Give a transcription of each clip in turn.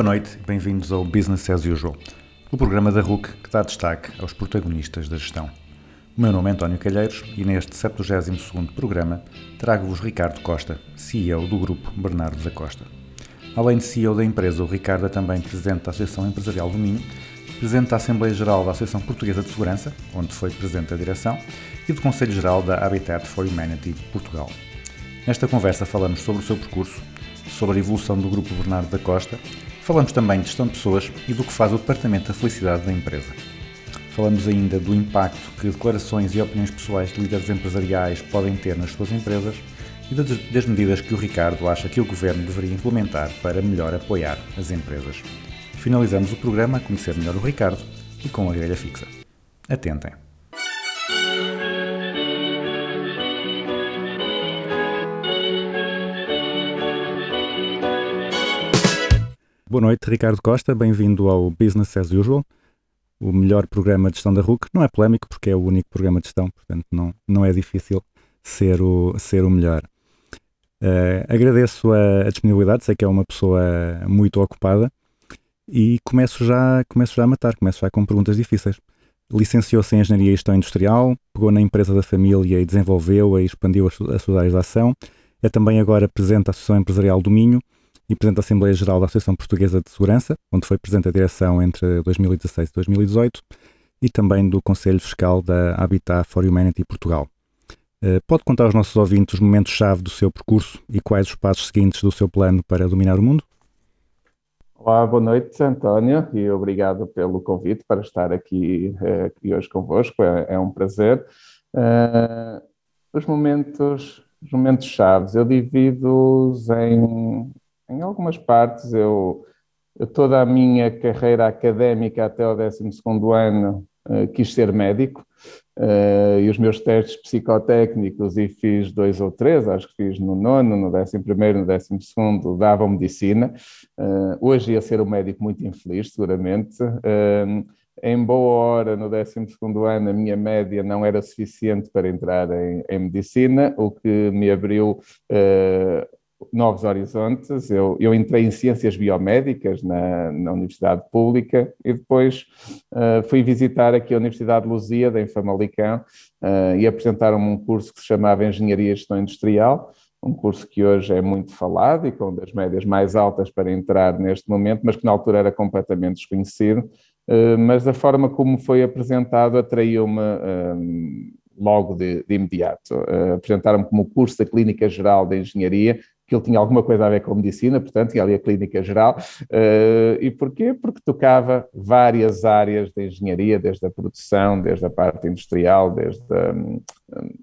Boa noite e bem-vindos ao Business as Usual, o programa da RUC que dá destaque aos protagonistas da gestão. O meu nome é António Calheiros e neste 72º programa trago-vos Ricardo Costa, CEO do grupo Bernardo da Costa. Além de CEO da empresa, o Ricardo é também presidente da Associação Empresarial do Minho, presidente da Assembleia Geral da Associação Portuguesa de Segurança, onde foi presidente da direção, e do Conselho Geral da Habitat for Humanity Portugal. Nesta conversa falamos sobre o seu percurso, sobre a evolução do Grupo Bernardo da Costa, falamos também de gestão de pessoas e do que faz o Departamento da Felicidade da empresa. Falamos ainda do impacto que declarações e opiniões pessoais de líderes empresariais podem ter nas suas empresas e das, das medidas que o Ricardo acha que o Governo deveria implementar para melhor apoiar as empresas. Finalizamos o programa a conhecer melhor o Ricardo e com a grelha fixa. Atentem! Boa noite, Ricardo Costa, bem-vindo ao Business as Usual, o melhor programa de gestão da RUC. Não é polémico porque é o único programa de gestão, portanto não, não é difícil ser o, ser o melhor. Eh, agradeço a, a disponibilidade, sei que é uma pessoa muito ocupada e começo já, começo já a matar, começo já com perguntas difíceis. Licenciou-se em Engenharia e Gestão Industrial, pegou na empresa da família e desenvolveu e expandiu as, as suas áreas de ação. É também agora presidente da Associação Empresarial do Minho e presidente da Assembleia Geral da Associação Portuguesa de Segurança, onde foi presidente da direção entre 2016 e 2018, e também do Conselho Fiscal da Habitat for Humanity Portugal. Eh, Pode contar aos nossos ouvintes os momentos-chave do seu percurso e quais os passos seguintes do seu plano para dominar o mundo? Olá, boa noite, António, e obrigado pelo convite para estar aqui, eh, aqui hoje convosco. É, é um prazer. Eh, os momentos, os momentos chaves, eu divido-os em, em algumas partes. Eu, toda a minha carreira académica até o 12º ano eh, quis ser médico. eh, e os meus testes psicotécnicos, e fiz dois ou três, acho que fiz no nono, no décimo primeiro, no décimo segundo, davam medicina. Uh, hoje ia ser um médico muito infeliz, seguramente. Em boa hora, no 12 ano, a minha média não era suficiente para entrar em, em medicina, o que me abriu novos horizontes. Eu, eu entrei em ciências biomédicas na, na Universidade Pública e depois uh, fui visitar aqui a Universidade de Lusíada, em Famalicão, uh, e apresentaram-me um curso que se chamava Engenharia e Gestão Industrial um curso que hoje é muito falado e com das médias mais altas para entrar neste momento, mas que na altura era completamente desconhecido. Uh, mas a forma como foi apresentado atraiu-me logo de, de imediato. Uh, Apresentaram-me como curso da Clínica Geral de Engenharia, que ele tinha alguma coisa a ver com medicina, portanto, tinha ali a clínica geral. Uh, e porquê? Porque tocava várias áreas da engenharia, desde a produção, desde a parte industrial, desde a,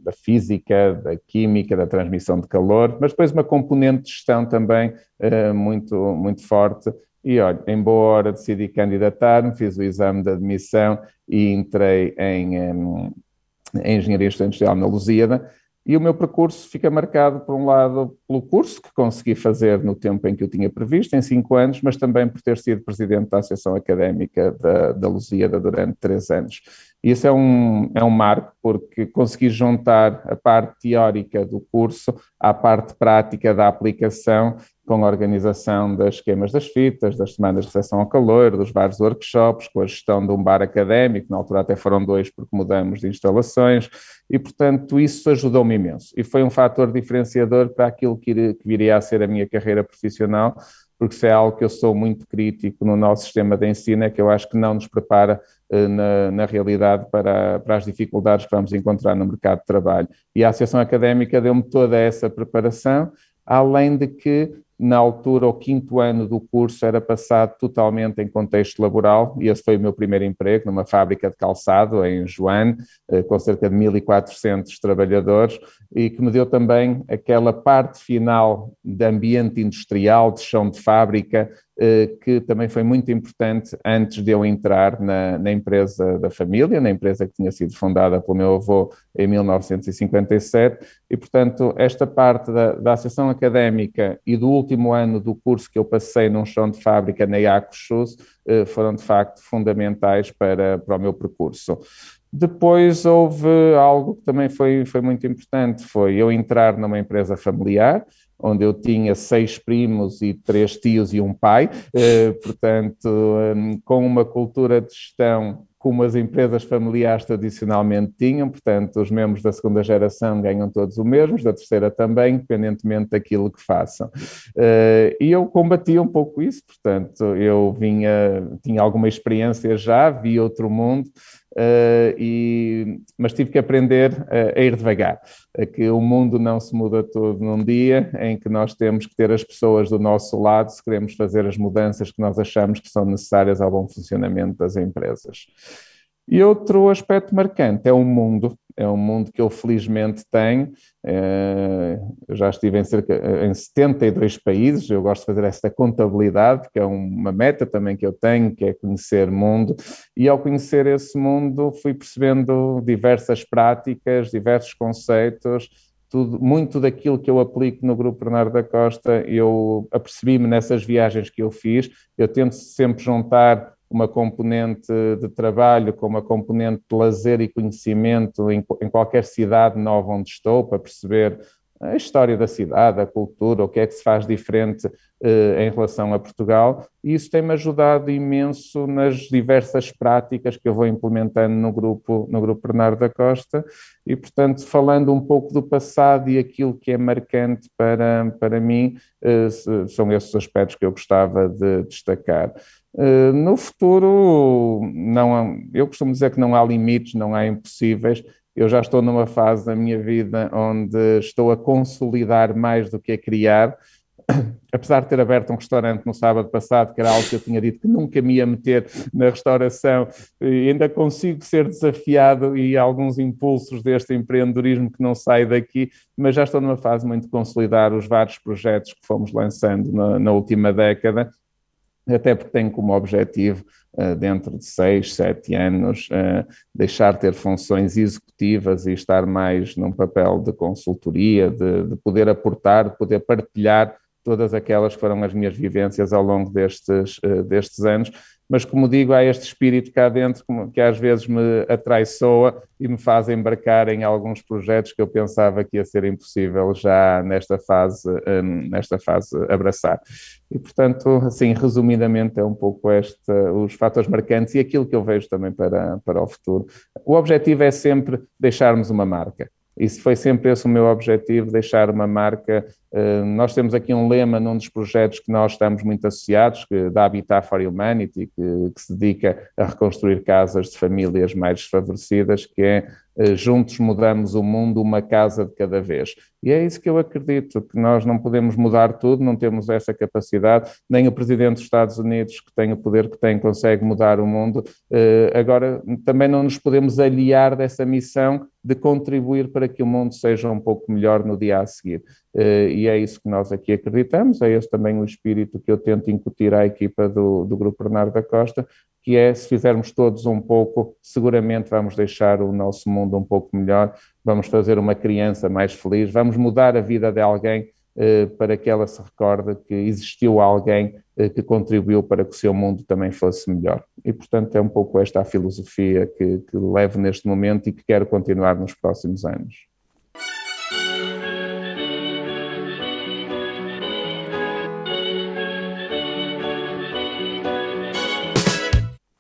da física, da química, da transmissão de calor, mas depois uma componente de gestão também uh, muito, muito forte. E olha, em boa hora decidi candidatar-me, fiz o exame de admissão e entrei em, um, em Engenharia Industrial na Lusíada. E o meu percurso fica marcado, por um lado, pelo curso que consegui fazer no tempo em que eu tinha previsto, em cinco anos, mas também por ter sido presidente da Associação Académica da, da Lusíada durante três anos. E isso é um, é um marco, porque consegui juntar a parte teórica do curso à parte prática da aplicação, com a organização das esquemas das fitas, das semanas de recepção ao calor, dos vários workshops, com a gestão de um bar académico, na altura até foram dois porque mudamos de instalações, e portanto isso ajudou-me imenso. E foi um fator diferenciador para aquilo que, que viria a ser a minha carreira profissional, porque se é algo que eu sou muito crítico no nosso sistema de ensino, é que eu acho que não nos prepara eh, na, na, realidade para, para as dificuldades que vamos encontrar no mercado de trabalho. E a Associação Académica deu-me toda essa preparação, além de que na altura, o quinto ano do curso era passado totalmente em contexto laboral. E esse foi o meu primeiro emprego numa fábrica de calçado em Joane, eh, com cerca de 1.400 trabalhadores e que me deu também aquela parte final de ambiente industrial, de chão de fábrica, que também foi muito importante antes de eu entrar na, na, empresa da família, na empresa que tinha sido fundada pelo meu avô em 1957, e portanto esta parte da, da associação académica e do último ano do curso que eu passei num chão de fábrica na Iaco Shoes eh, foram de facto fundamentais para, para o meu percurso. Depois houve algo que também foi, foi muito importante, foi eu entrar numa empresa familiar, onde eu tinha seis primos e três tios e um pai, eh, portanto, hum, com uma cultura de gestão como as empresas familiares tradicionalmente tinham, portanto, os membros da segunda geração ganham todos o mesmo, da terceira também, independentemente daquilo que façam. Eh, e eu combatia um pouco isso, portanto, eu vinha, tinha alguma experiência já, vi outro mundo, Uh, e, mas tive que aprender a, a ir devagar, a que o mundo não se muda todo num dia, em que nós temos que ter as pessoas do nosso lado se queremos fazer as mudanças que nós achamos que são necessárias ao bom funcionamento das empresas. E outro aspecto marcante é o mundo, é um mundo que eu felizmente tenho. Eh, eu já estive em cerca em 72 países, eu gosto de fazer esta contabilidade, que é uma meta também que eu tenho, que é conhecer mundo, e ao conhecer esse mundo fui percebendo diversas práticas, diversos conceitos, tudo, muito daquilo que eu aplico no Grupo Bernardo da Costa, eu apercebi-me nessas viagens que eu fiz, eu tento sempre juntar uma componente de trabalho com uma componente de lazer e conhecimento em, em qualquer cidade nova onde estou, para perceber a história da cidade, a cultura, o que é que se faz diferente eh, em relação a Portugal, e isso tem-me ajudado imenso nas diversas práticas que eu vou implementando no grupo, no grupo Bernardo da Costa, e portanto, falando um pouco do passado e aquilo que é marcante para, para mim, eh, são esses aspectos que eu gostava de destacar. Eh, no futuro, não eu costumo dizer que não há limites, não há impossíveis. Eu já estou numa fase da minha vida onde estou a consolidar mais do que a criar. Apesar de ter aberto um restaurante no sábado passado, que era algo que eu tinha dito que nunca me ia meter na restauração, ainda consigo ser desafiado e alguns impulsos deste empreendedorismo que não sai daqui, mas já estou numa fase muito de consolidar os vários projetos que fomos lançando na, na última década até porque tenho como objetivo, uh, dentro de seis, sete anos, uh, deixar de ter funções executivas e estar mais num papel de consultoria, de, de, poder aportar, de poder partilhar todas aquelas que foram as minhas vivências ao longo destes, uh, destes anos mas como digo, há este espírito cá dentro que às vezes me atraiçoa e me faz embarcar em alguns projetos que eu pensava que ia ser impossível já nesta fase, hum, nesta fase abraçar. E, portanto, assim, resumidamente, é um pouco este, os fatores marcantes e aquilo que eu vejo também para, para o futuro. O objetivo é sempre deixarmos uma marca. Isso foi sempre esse o meu objetivo, deixar uma marca. Eh, nós temos aqui um lema num dos projetos que nós estamos muito associados, que, da Habitat for Humanity, que, que se dedica a reconstruir casas de famílias mais desfavorecidas, que é juntos mudamos o mundo uma casa de cada vez. E é isso que eu acredito, que nós não podemos mudar tudo, não temos essa capacidade, nem o Presidente dos Estados Unidos, que tem o poder que tem, consegue mudar o mundo. Eh, agora, também não nos podemos aliar dessa missão de contribuir para que o mundo seja um pouco melhor no dia a seguir. Eh, e é isso que nós aqui acreditamos, é esse também o espírito que eu tento incutir à equipa do, do Grupo Bernardo da Costa, que é se fizermos todos um pouco, seguramente vamos deixar o nosso mundo um pouco melhor, vamos fazer uma criança mais feliz, vamos mudar a vida de alguém eh, para que ela se recorde que existiu alguém eh, que contribuiu para que o seu mundo também fosse melhor. E, portanto, é um pouco esta a filosofia que, que levo neste momento e que quero continuar nos próximos anos.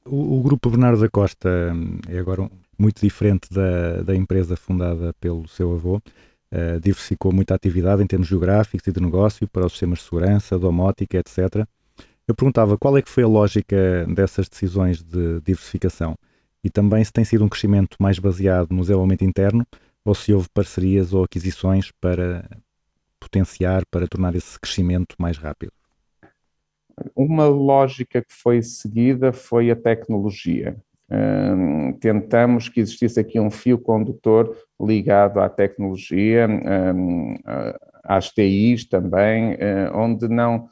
O, o, Grupo Bernardo da Costa hum, é agora muito diferente da, da empresa fundada pelo seu avô. Uh, diversificou muita atividade em termos geográficos e de negócio para os sistemas de segurança, domótica, etc. Eu perguntava qual é que foi a lógica dessas decisões de diversificação e também se tem sido um crescimento mais baseado no desenvolvimento interno ou se houve parcerias ou aquisições para potenciar para tornar esse crescimento mais rápido? Uma lógica que foi seguida foi a tecnologia. Hum, tentamos que existisse aqui um fio condutor ligado à tecnologia, hum, às TIs também, eh, onde não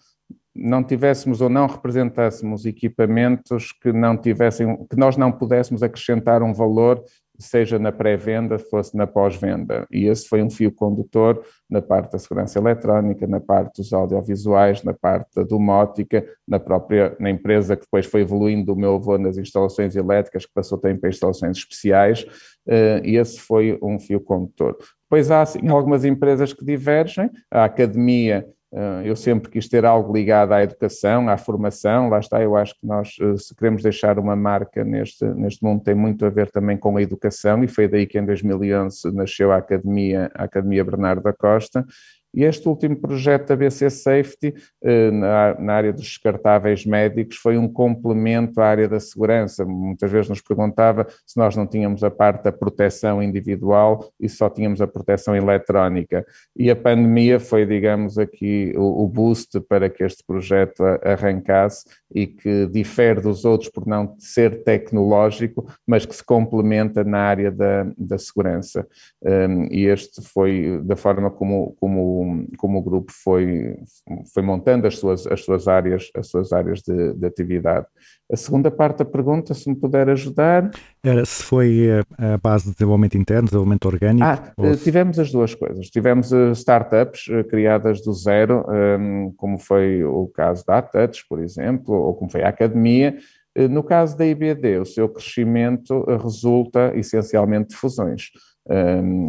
não tivéssemos ou não representássemos equipamentos que não tivessem, que nós não pudéssemos acrescentar um valor, seja na pré-venda, fosse na pós-venda. E esse foi um fio condutor na parte da segurança eletrónica, na parte dos audiovisuais, na parte da domótica, na própria na empresa que depois foi evoluindo o meu avô nas instalações elétricas, que passou também para instalações especiais, eh, e esse foi um fio condutor. Depois há assim, algumas empresas que divergem, a academia eu sempre quis ter algo ligado à educação, à formação, lá está, eu acho que nós, eh, se queremos deixar uma marca neste, neste mundo, tem muito a ver também com a educação, e foi daí que em 2011 nasceu a Academia, a Academia Bernardo da Costa, e este último projeto da BC Safety, eh, na, área dos descartáveis médicos, foi um complemento à área da segurança. Muitas vezes nos perguntava se nós não tínhamos a parte da proteção individual e só tínhamos a proteção eletrónica. E a pandemia foi, digamos, aqui o, boost para que este projeto arrancasse e que difere dos outros por não ser tecnológico, mas que se complementa na área da, da segurança. Um, e este foi da forma como, como como, o grupo foi, foi montando as suas, as suas áreas, as suas áreas de, de atividade. A segunda parte da pergunta, se me puder ajudar. Era se foi a base de desenvolvimento interno, desenvolvimento orgânico? Ah, eh, tivemos as duas coisas. Tivemos eh, startups eh, criadas do zero, ehm, como foi o caso da Atouch, por exemplo, ou como foi a Academia. No caso da IBD, o seu crescimento resulta essencialmente de fusões.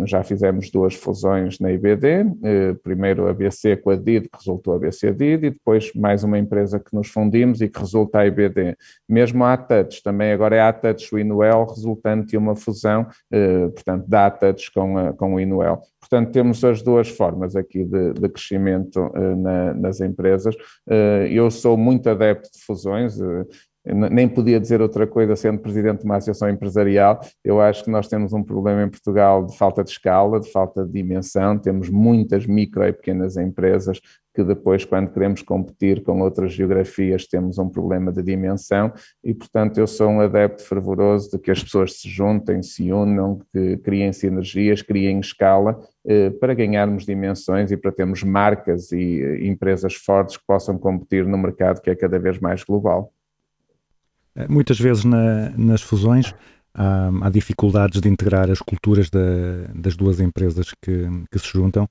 Já fizemos duas fusões na IBD, eh, primeiro a BC com a DID, que resultou a BC DID, e depois mais uma empresa que nos fundimos e que resulta a IBD. Mesmo a ATouch, também agora é a ATouch o Inuel, resultante de uma fusão, uh, portanto, da ATouch com, com o Inuel. Portanto, temos as duas formas aqui de, de crescimento uh, na, nas empresas. eu sou muito adepto de fusões, nem podia dizer outra coisa sendo presidente de uma associação empresarial. Eu acho que nós temos um problema em Portugal de falta de escala, de falta de dimensão. Temos muitas micro e pequenas empresas que depois, quando queremos competir com outras geografias, temos um problema de dimensão e, portanto, eu sou um adepto fervoroso de que as pessoas se juntem, se unam, que criem sinergias, criem escala eh, para ganharmos dimensões e para termos marcas e eh, empresas fortes que possam competir no mercado que é cada vez mais global. Eh, muitas vezes na, nas fusões há, há, dificuldades de integrar as culturas da, das duas empresas que, que se juntam.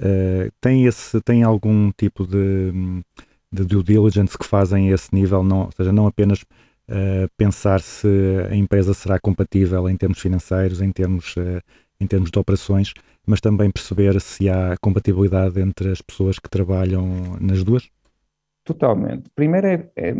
Uh, tem, esse, tem algum tipo de, de due diligence que fazem a esse nível, não, ou seja, não apenas uh, pensar se a empresa será compatível em termos financeiros, em termos, uh, em termos de operações, mas também perceber se há compatibilidade entre as pessoas que trabalham nas duas? Totalmente. Primeiro é, é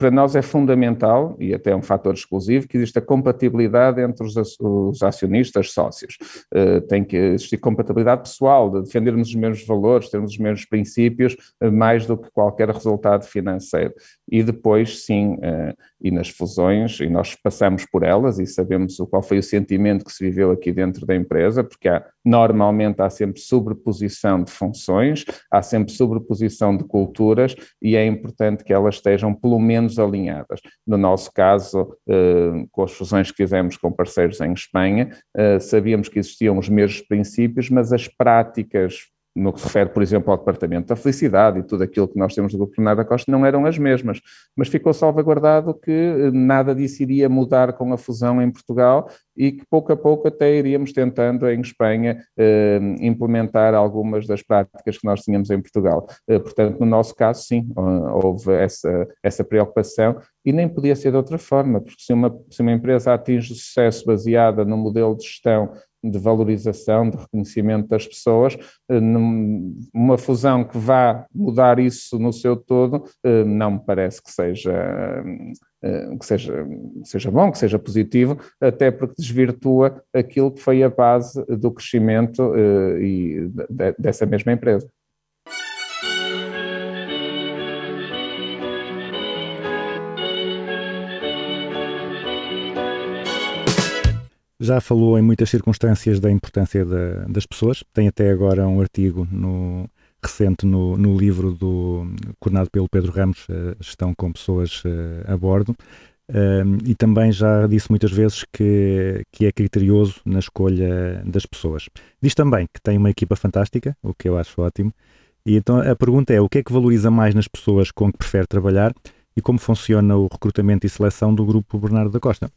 para nós é fundamental, e até é um fator exclusivo, que exista compatibilidade entre os, os acionistas sócios. Uh, tem que existir compatibilidade pessoal, de defendermos os mesmos valores, termos os mesmos princípios, uh, mais do que qualquer resultado financeiro. E depois, sim, uh, e nas fusões, e nós passamos por elas e sabemos qual foi o sentimento que se viveu aqui dentro da empresa, porque há, normalmente há sempre sobreposição de funções, há sempre sobreposição de culturas, e é importante que elas estejam pelo menos menos alinhadas. No nosso caso, eh, com as fusões que fizemos com parceiros em Espanha, eh, sabíamos que existiam os mesmos princípios, mas as práticas no que se refere, por exemplo, ao Departamento da Felicidade e tudo aquilo que nós temos do Grupo Bernardo da Costa, não eram as mesmas, mas ficou salvaguardado que eh, nada disso iria mudar com a fusão em Portugal e que pouco a pouco até iríamos tentando em Espanha eh, implementar algumas das práticas que nós tínhamos em Portugal. Eh, portanto, no nosso caso, sim, houve essa, essa preocupação e nem podia ser de outra forma, porque se uma, se uma empresa atinge sucesso baseada no modelo de gestão de valorização, de reconhecimento das pessoas, eh, uma fusão que vá mudar isso no seu todo, não me parece que seja que seja, seja bom, que seja positivo, até porque desvirtua aquilo que foi a base do crescimento e dessa mesma empresa. Já falou em muitas circunstâncias da importância da, das pessoas. Tem até agora um artigo no, recente no, no livro do, coordenado pelo Pedro Ramos, uh, Gestão com Pessoas uh, a Bordo. E também já disse muitas vezes que, que é criterioso na escolha das pessoas. Diz também que tem uma equipa fantástica, o que eu acho ótimo. E então a pergunta é: o que é que valoriza mais nas pessoas com que prefere trabalhar e como funciona o recrutamento e seleção do grupo Bernardo da Costa?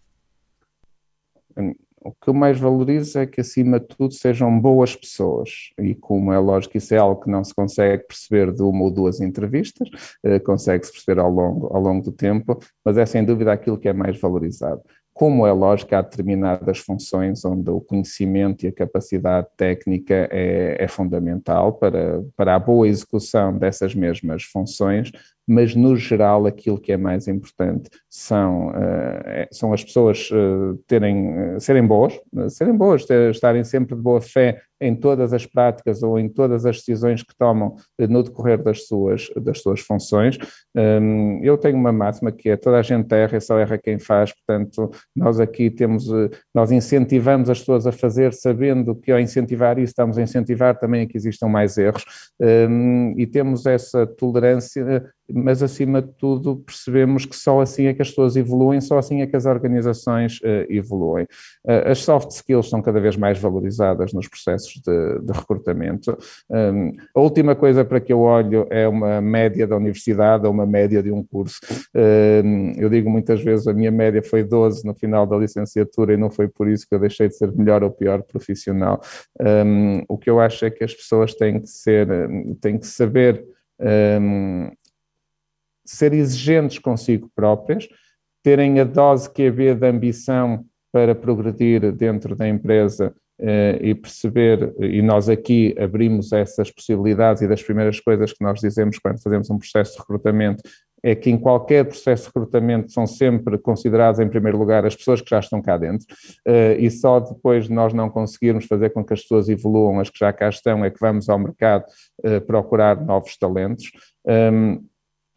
O que eu mais valorizo é que, acima de tudo, sejam boas pessoas. E, como é lógico, isso é algo que não se consegue perceber de uma ou duas entrevistas, eh, consegue-se perceber ao longo, ao longo do tempo, mas é sem dúvida aquilo que é mais valorizado. Como é lógico, há determinadas funções onde o conhecimento e a capacidade técnica é, é fundamental para, para a boa execução dessas mesmas funções, mas no geral aquilo que é mais importante são, uh, são as pessoas uh, terem, uh, serem boas, serem boas, ter, estarem sempre de boa fé em todas as práticas ou em todas as decisões que tomam no decorrer das suas, das suas funções. Um, eu tenho uma máxima que é toda a gente erra e só erra quem faz, portanto nós aqui temos, nós incentivamos as pessoas a fazer sabendo que ao incentivar isso estamos a incentivar também que existam mais erros um, e temos essa tolerância mas acima de tudo percebemos que só assim é que as pessoas evoluem, só assim é que as organizações uh, evoluem. Uh, as soft skills são cada vez mais valorizadas nos processos de, de recrutamento. Um, a última coisa para que eu olho é uma média da universidade ou uma média de um curso. Um, eu digo muitas vezes a minha média foi 12 no final da licenciatura e não foi por isso que eu deixei de ser melhor ou pior profissional. Um, o que eu acho é que as pessoas têm que ser, têm que saber um, ser exigentes consigo próprias, terem a dose QB de ambição para progredir dentro da empresa eh, e perceber, e nós aqui abrimos essas possibilidades e das primeiras coisas que nós dizemos quando fazemos um processo de recrutamento é que em qualquer processo de recrutamento são sempre consideradas em primeiro lugar as pessoas que já estão cá dentro uh, e só depois de nós não conseguirmos fazer com que as pessoas evoluam, as que já cá estão, é que vamos ao mercado uh, procurar novos talentos. Um,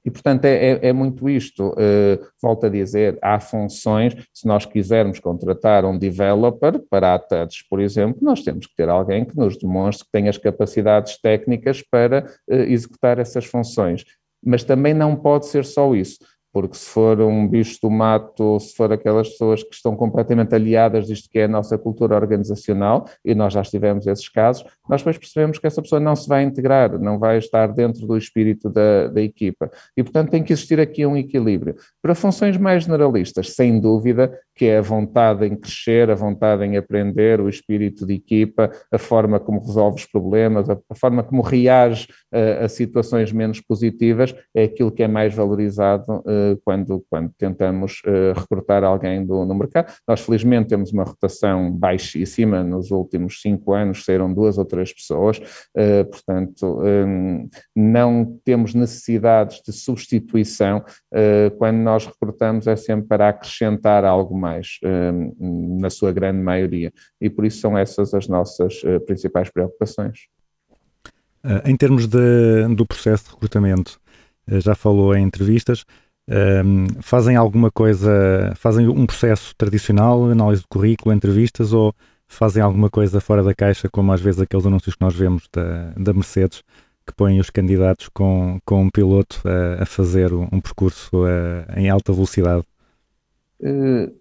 e, portanto, é, é, é muito isto. Uh, volto a dizer, há funções, se nós quisermos contratar um developer para a TUDS, por exemplo, nós temos que ter alguém que nos demonstre que tem as capacidades técnicas para uh, executar essas funções. Mas também não pode ser só isso porque se for um bicho do mato, se for aquelas pessoas que estão completamente aliadas disto que é a nossa cultura organizacional, e nós já tivemos esses casos, nós depois percebemos que essa pessoa não se vai integrar, não vai estar dentro do espírito da, da equipa. E, portanto, tem que existir aqui um equilíbrio. Para funções mais generalistas, sem dúvida, que é a vontade em crescer, a vontade em aprender, o espírito de equipa, a forma como resolve os problemas, a, forma como reage a, a, situações menos positivas, é aquilo que é mais valorizado uh, quando, quando tentamos uh, recrutar alguém do, no mercado. Nós, felizmente, temos uma rotação baixíssima, nos últimos cinco anos saíram duas ou três pessoas, uh, portanto, um, não temos necessidades de substituição, quando nós recrutamos é sempre para acrescentar algo mais mais, hum, na sua grande maioria. E por isso são essas as nossas eh, principais preocupações. Eh, em termos de, do processo de recrutamento, eh, já falou em entrevistas, um, fazem alguma coisa, fazem um processo tradicional, análise de currículo, entrevistas, ou fazem alguma coisa fora da caixa, como às vezes aqueles anúncios que nós vemos da, da Mercedes, que põem os candidatos com, com um piloto a, a fazer um, um percurso a, em alta velocidade? Uh,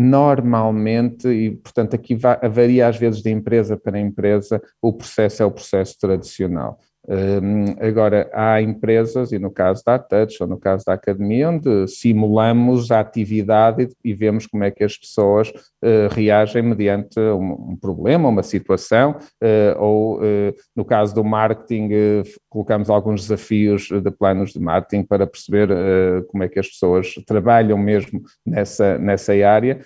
normalmente, e portanto aqui varia às vezes de empresa para empresa, o processo é o processo tradicional. Agora, há empresas, e no caso da Touch ou no caso da Academia, onde simulamos a atividade e, vemos como é que as pessoas uh, reagem mediante um, problema, uma situação, uh, ou uh, no caso do marketing, colocamos alguns desafios de planos de marketing para perceber como é que as pessoas trabalham mesmo nessa, nessa área.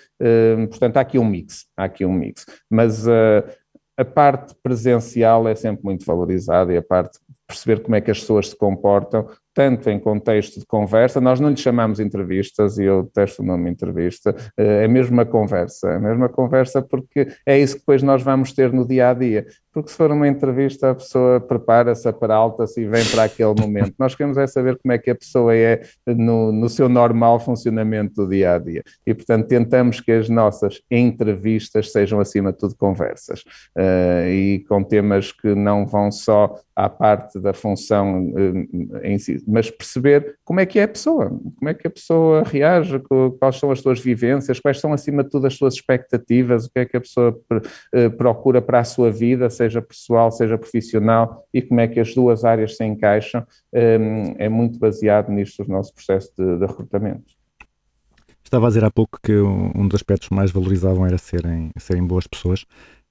portanto, há aqui um mix, há aqui um mix. Mas a parte presencial é sempre muito valorizada e a parte perceber como é que as pessoas se comportam, tanto em contexto de conversa, nós não lhe chamamos entrevistas, e eu detesto o nome entrevista, é mesmo uma conversa, é mesmo uma conversa porque é isso que depois nós vamos ter no dia a dia. Porque se for uma entrevista, a pessoa prepara-se, aparalta-se e vem para aquele momento. Nós queremos é saber como é que a pessoa é no, no seu normal funcionamento do dia a dia. E, portanto, tentamos que as nossas entrevistas sejam, acima de tudo, conversas. Uh, e com temas que não vão só à parte da função uh, em si, mas perceber como é que é a pessoa, como é que a pessoa reage, quais são as suas vivências, quais são, acima de tudo, as suas expectativas, o que é que a pessoa uh, procura para a sua vida, seja pessoal, seja profissional, e como é que as duas áreas se encaixam, um, é muito baseado nisto o nosso processo de, de recrutamento. Estava a dizer há pouco que um dos aspectos mais valorizavam era serem, serem boas pessoas.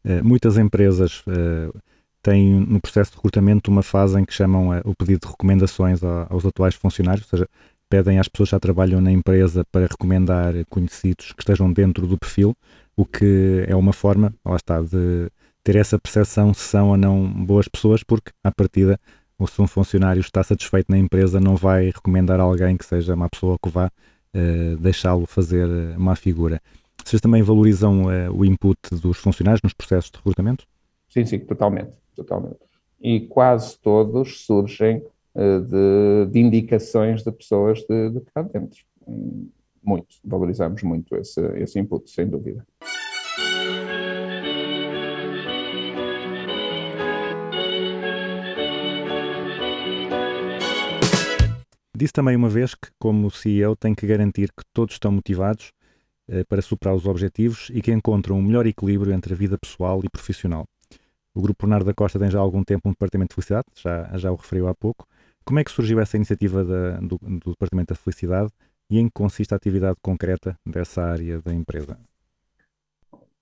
Uh, muitas empresas uh, têm no processo de recrutamento uma fase em que chamam o pedido de recomendações aos atuais funcionários, ou seja, pedem às pessoas que já trabalham na empresa para recomendar conhecidos que estejam dentro do perfil, o que é uma forma, lá está, de ter essa percepção se são ou não boas pessoas, porque, à partida, ou se um funcionário está satisfeito na empresa, não vai recomendar alguém que seja uma pessoa que vá uh, deixá-lo fazer eh, uma figura. Vocês também valorizam uh, o input dos funcionários nos processos de recrutamento? Sim, sim, totalmente, totalmente. E quase todos surgem uh, de, de, indicações de pessoas de, de cá dentro. Muito, valorizamos muito esse, esse input, sem dúvida. Disse também uma vez que, como CEO, tem que garantir que todos estão motivados eh, para superar os objetivos e que encontram um melhor equilíbrio entre a vida pessoal e profissional. O Grupo Bernardo da Costa tem já há algum tempo um departamento de felicidade, já, já o referiu há pouco. Como é que surgiu essa iniciativa da, do, do Departamento da Felicidade e em que consiste a atividade concreta dessa área da empresa?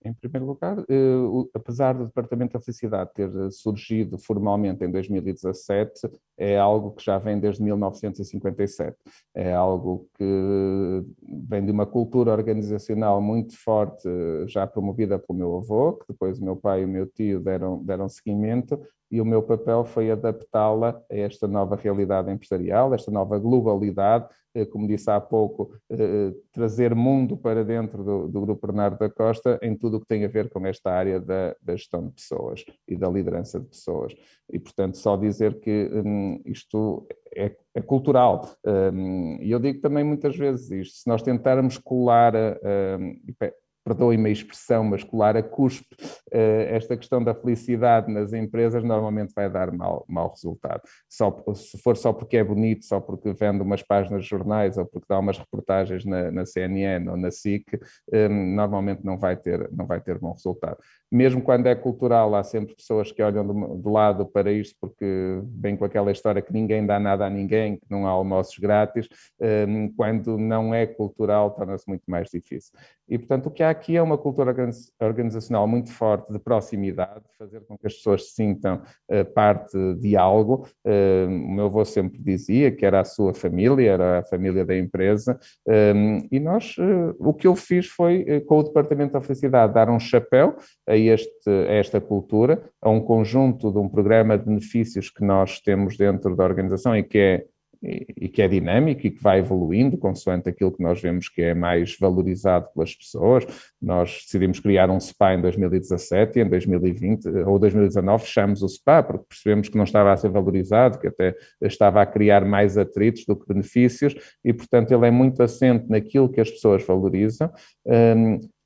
Em primeiro lugar, eh, apesar do Departamento da Felicidade ter surgido formalmente em 2017, é algo que já vem desde 1957. É algo que vem de uma cultura organizacional muito forte, já promovida pelo meu avô, que depois o meu pai e o meu tio deram, deram seguimento, e o meu papel foi adaptá-la a esta nova realidade empresarial, esta nova globalidade, eh, como disse há pouco, eh, trazer mundo para dentro do, do Grupo Bernardo da Costa em tudo o que tem a ver com esta área da, da gestão de pessoas e da liderança de pessoas. E, portanto, só dizer que hum, isto é, é cultural. Hum, e eu digo também muitas vezes isto: se nós tentarmos colar, hum, perdoem-me a expressão, mas colar a cuspe uh, esta questão da felicidade nas empresas normalmente vai dar mau, mau resultado. Só, se for só porque é bonito, só porque vende umas páginas de jornais ou porque dá umas reportagens na, na CNN ou na SIC, um, normalmente não vai, ter, não vai ter bom resultado. Mesmo quando é cultural, há sempre pessoas que olham de, lado para isto porque vem com aquela história que ninguém dá nada a ninguém, que não há almoços grátis. Um, quando não é cultural, torna-se muito mais difícil. E, portanto, o que há aqui é uma cultura organizacional muito forte de proximidade, de fazer com que as pessoas se sintam uh, parte de algo. Uh, o meu avô sempre dizia que era a sua família, era a família da empresa, um, e nós, uh, o que eu fiz foi, com o Departamento da Felicidade, dar um chapéu a, este, a esta cultura, a um conjunto de um programa de benefícios que nós temos dentro da organização e que é e, que é dinâmico e que vai evoluindo consoante aquilo que nós vemos que é mais valorizado pelas pessoas. Nós decidimos criar um SPA em 2017 e em 2020 ou 2019 fechamos o SPA porque percebemos que não estava a ser valorizado, que até estava a criar mais atritos do que benefícios e, portanto, ele é muito assente naquilo que as pessoas valorizam.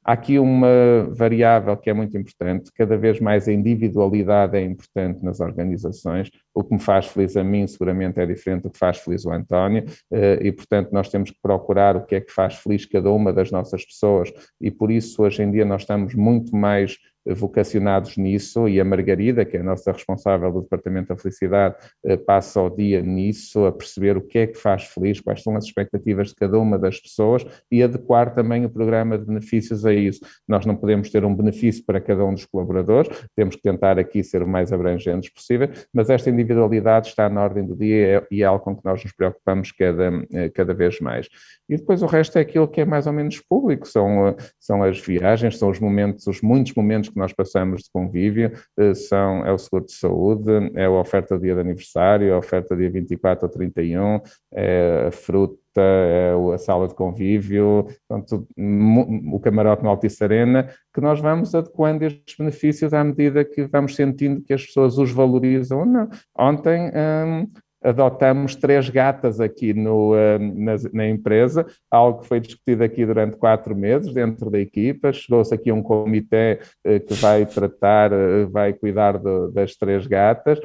Há aqui uma variável que é muito importante, cada vez mais a individualidade é importante nas organizações. O que me faz feliz a mim seguramente é diferente do que faz feliz o António, eh, e portanto nós temos que procurar o que é que faz feliz cada uma das nossas pessoas, e por isso hoje em dia nós estamos muito mais vocacionados nisso e a Margarida, que é a nossa responsável do Departamento da Felicidade, eh, passa o dia nisso, a perceber o que é que faz feliz, quais são as expectativas de cada uma das pessoas e adequar também o programa de benefícios a isso. Nós não podemos ter um benefício para cada um dos colaboradores, temos que tentar aqui ser o mais abrangentes possível, mas esta individualidade está na ordem do dia e é algo com que nós nos preocupamos cada, eh, cada vez mais. E depois o resto é aquilo que é mais ou menos público, são, eh, são as viagens, são os momentos, os muitos momentos que nós passamos de convívio eh, são, é o seguro de saúde, é a oferta do dia de aniversário, a oferta dia 24 ou 31, é a fruta, é a sala de convívio, portanto, o camarote no Altice Arena, que nós vamos adequando estes benefícios à medida que vamos sentindo que as pessoas os valorizam ou não. Ontem hum, adotamos três gatas aqui no, eh, na, na, empresa, algo que foi discutido aqui durante quatro meses dentro da equipa. Chegou-se aqui um comitê eh, que vai tratar, eh, vai cuidar do, das três gatas,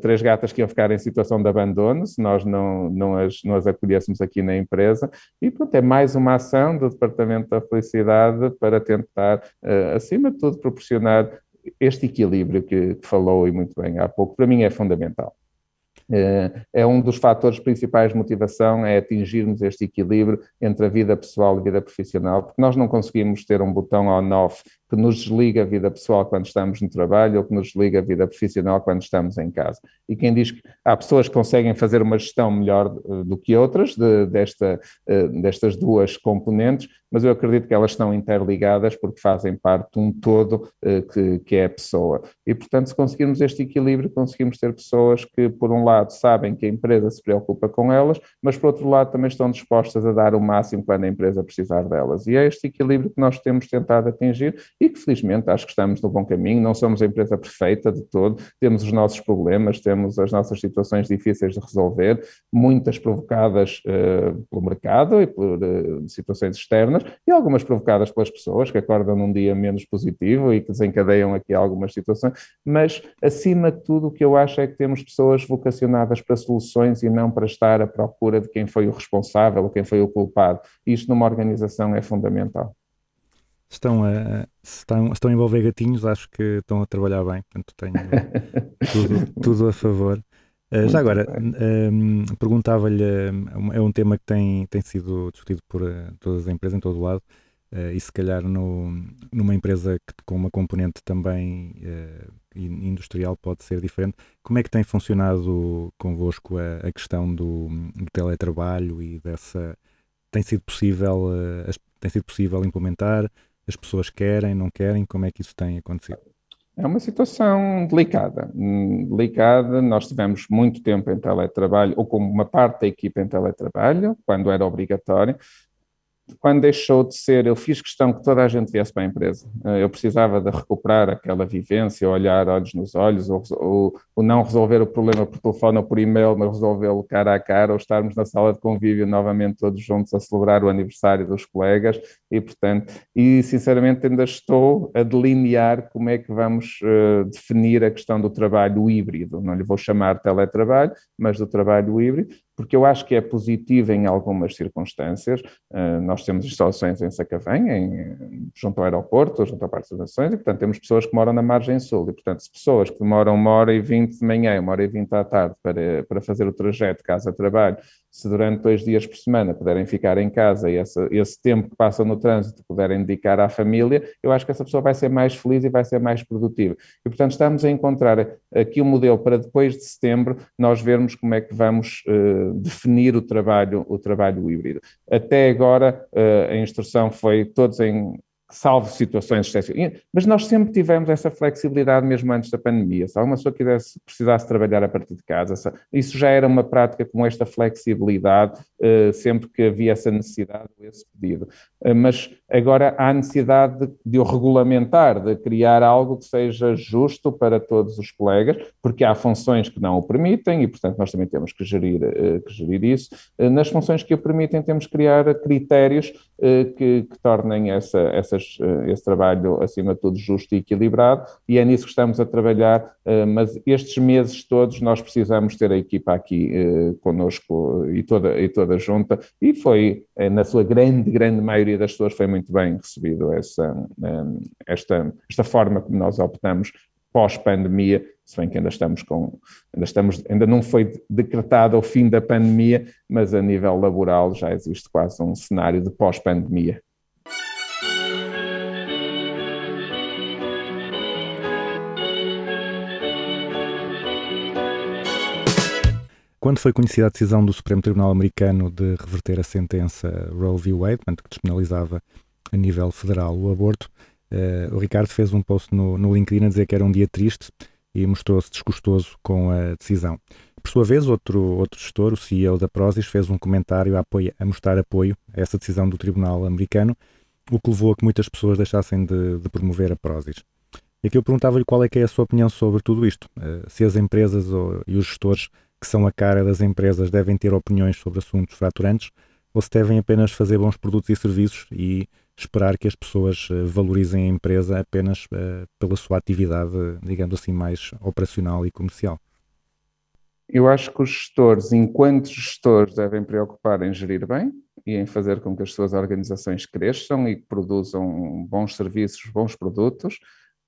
três gatas que iam ficar em situação de abandono se nós não, não, as, não as acolhêssemos aqui na empresa. E pronto, é mais uma ação do Departamento da Felicidade para tentar, acima de tudo, proporcionar este equilíbrio que, que falou e muito bem há pouco, para mim é fundamental. Eh, é um dos fatores principais de motivação, é atingirmos este equilíbrio entre a vida pessoal e a vida profissional, porque nós não conseguimos ter um botão on-off que nos desliga a vida pessoal quando estamos no trabalho ou que nos desliga a vida profissional quando estamos em casa. E quem diz que há pessoas que conseguem fazer uma gestão melhor eh, do que outras de, desta, eh, destas duas componentes, mas eu acredito que elas estão interligadas porque fazem parte de um todo eh, que, que é a pessoa. E, portanto, se conseguirmos este equilíbrio, conseguimos ter pessoas que, por um lado, sabem que a empresa se preocupa com elas, mas, por outro lado, também estão dispostas a dar o máximo quando a empresa precisar delas. E é este equilíbrio que nós temos tentado atingir e que felizmente acho que estamos no bom caminho, não somos a empresa perfeita de todo, temos os nossos problemas, temos as nossas situações difíceis de resolver, muitas provocadas uh, pelo mercado e por uh, situações externas e algumas provocadas pelas pessoas que acordam num dia menos positivo e que desencadeiam aqui algumas situações, mas acima de tudo o que eu acho é que temos pessoas vocacionadas para soluções e não para estar à procura de quem foi o responsável ou quem foi o culpado. Isto numa organização é fundamental estão a, estão, estão a envolver gatinhos, acho que estão a trabalhar bem, portanto tenho tudo, tudo a favor. Uh, já agora, um, perguntava-lhe, é um tema que tem, tem sido discutido por uh, todas as empresas, em todo o lado, uh, e se calhar no, numa empresa que, com uma componente também industrial pode ser diferente. Como é que tem funcionado convosco a, a questão do, do, teletrabalho e dessa... Tem sido possível, tem sido possível implementar? As pessoas querem, não querem? Como é que isso tem acontecido? É uma situação delicada. Hum, delicada, nós tivemos muito tempo em teletrabalho, ou como uma parte da equipa em teletrabalho, quando era obrigatório, quando deixou de ser, eu fiz questão que toda a gente viesse para a empresa. Eh, eu precisava de recuperar aquela vivência, olhar olhos nos olhos, ou, ou, ou não resolver o problema por telefone ou por e-mail, mas resolvê-lo cara a cara, ou estarmos na sala de convívio novamente todos juntos a celebrar o aniversário dos colegas. E, portanto, e sinceramente ainda estou a delinear como é que vamos uh, definir a questão do trabalho híbrido. Não lhe vou chamar teletrabalho, mas do trabalho híbrido, porque eu acho que é positivo em algumas circunstâncias. Uh, nós temos instalações em Sacavém, em, junto ao aeroporto, junto ao Parque das Nações, e, portanto, temos pessoas que moram na margem sul. E, portanto, se pessoas que demoram uma hora e vinte de manhã, uma hora e vinte à tarde para, para fazer o trajeto casa-trabalho, se durante dois dias por semana puderem ficar em casa e esse, tempo que passam no trânsito puderem dedicar à família, eu acho que essa pessoa vai ser mais feliz e vai ser mais produtiva. E, portanto, estamos a encontrar aqui um modelo para depois de setembro nós vermos como é que vamos uh, definir o trabalho, o trabalho híbrido. Até agora, uh, a instrução foi todos em salvo situações excepcionais. Mas nós sempre tivemos essa flexibilidade mesmo antes da pandemia. Se alguma pessoa quisesse, precisasse trabalhar a partir de casa, isso já era uma prática com esta flexibilidade, eh, sempre que havia essa necessidade, esse pedido. Eh, mas agora há necessidade de, de o regulamentar, de criar algo que seja justo para todos os colegas, porque há funções que não o permitem e, portanto, nós também temos que gerir, eh, que gerir isso. Nas funções que o permitem, temos que criar critérios que, que tornem essa, essas eh, esse trabalho, acima de tudo, justo e equilibrado, e é nisso que estamos a trabalhar, eh, mas estes meses todos nós precisamos ter a equipa aqui eh, conosco e toda, e toda junta, e foi, na sua grande, grande maioria das pessoas, foi muito bem recebido essa, esta, esta forma como nós optamos pós-pandemia, se bem que ainda estamos com, ainda estamos, ainda não foi decretado o fim da pandemia, mas a nível laboral já existe quase um cenário de pós-pandemia. Quando foi conhecida a decisão do Supremo Tribunal Americano de reverter a sentença Roe v. Wade, que despenalizava a nível federal o aborto, Eh, o Ricardo fez um post no, no LinkedIn a dizer que era um dia triste e mostrou-se desgostoso com a decisão. Por sua vez, outro, outro gestor, o CEO da Prozis, fez um comentário a, apoio, a mostrar apoio a essa decisão do Tribunal americano, o que levou a que muitas pessoas deixassem de, de promover a Prozis. E aqui eu perguntava-lhe qual é que é a sua opinião sobre tudo isto. Uh, se as empresas ou, e os gestores que são a cara das empresas devem ter opiniões sobre assuntos fraturantes ou se devem apenas fazer bons produtos e serviços e esperar que as pessoas uh, valorizem a empresa apenas uh, pela sua atividade, digamos assim, mais operacional e comercial. Eu acho que os gestores, enquanto gestores, devem preocupar em gerir bem e em fazer com que as suas organizações cresçam e produzam bons serviços, bons produtos.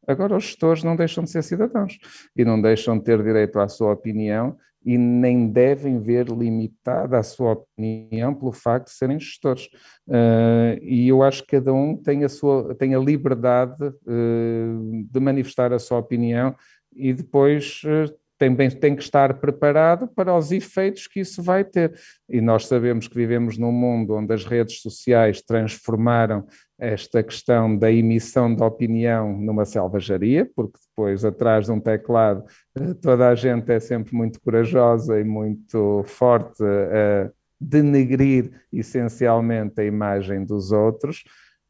Agora, os gestores não deixam de ser cidadãos e não deixam de ter direito à sua opinião e nem devem ver limitada a sua opinião pelo facto de serem gestores. Uh, e eu acho que cada um tem a, sua, tem a liberdade uh, de manifestar a sua opinião e depois uh, também tem que estar preparado para os efeitos que isso vai ter. E nós sabemos que vivemos num mundo onde as redes sociais transformaram esta questão da emissão de opinião numa selvageria, porque depois, atrás de um teclado, eh, toda a gente é sempre muito corajosa e muito forte a denegrir essencialmente a imagem dos outros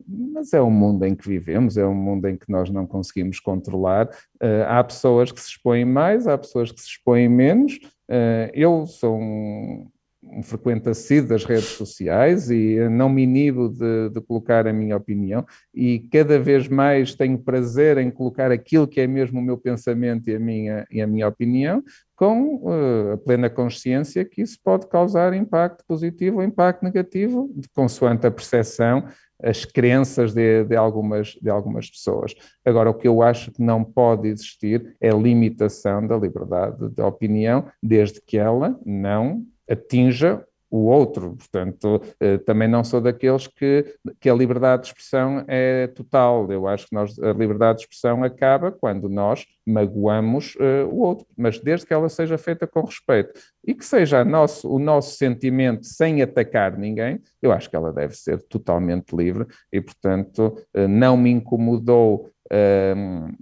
mas é o mundo em que vivemos, é um mundo em que nós não conseguimos controlar. Uh, há pessoas que se expõem mais, há pessoas que se expõem menos. Uh, eu sou um, um frequente assíduo das redes sociais e não me inibo de, de, colocar a minha opinião e cada vez mais tenho prazer em colocar aquilo que é mesmo o meu pensamento e a minha, e a minha opinião, com uh, a plena consciência que isso pode causar impacto positivo ou impacto negativo, consoante a percepção as crenças de, de, algumas, de algumas pessoas. Agora, o que eu acho que não pode existir é limitação da liberdade de opinião, desde que ela não atinja o outro. Portanto, eh, também não sou daqueles que, que a liberdade de expressão é total. Eu acho que nós, a liberdade de expressão acaba quando nós magoamos uh, o outro, mas desde que ela seja feita com respeito e que seja nosso, o nosso sentimento sem atacar ninguém, eu acho que ela deve ser totalmente livre e, portanto, uh, não me incomodou. Uh,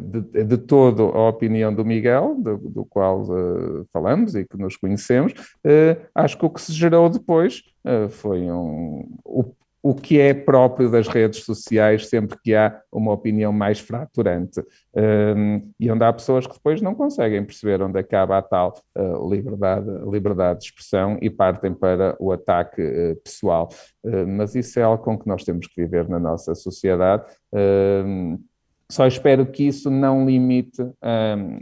de, de todo a opinião do Miguel, do, do qual uh, falamos e que nos conhecemos, uh, acho que o que se gerou depois uh, foi um, o, o que é próprio das redes sociais sempre que há uma opinião mais fraturante um, e onde há pessoas que depois não conseguem perceber onde acaba a tal liberdade, liberdade de expressão e partem para o ataque pessoal. mas isso é algo com que nós temos que viver na nossa sociedade. Hum, só espero que isso não limite hum,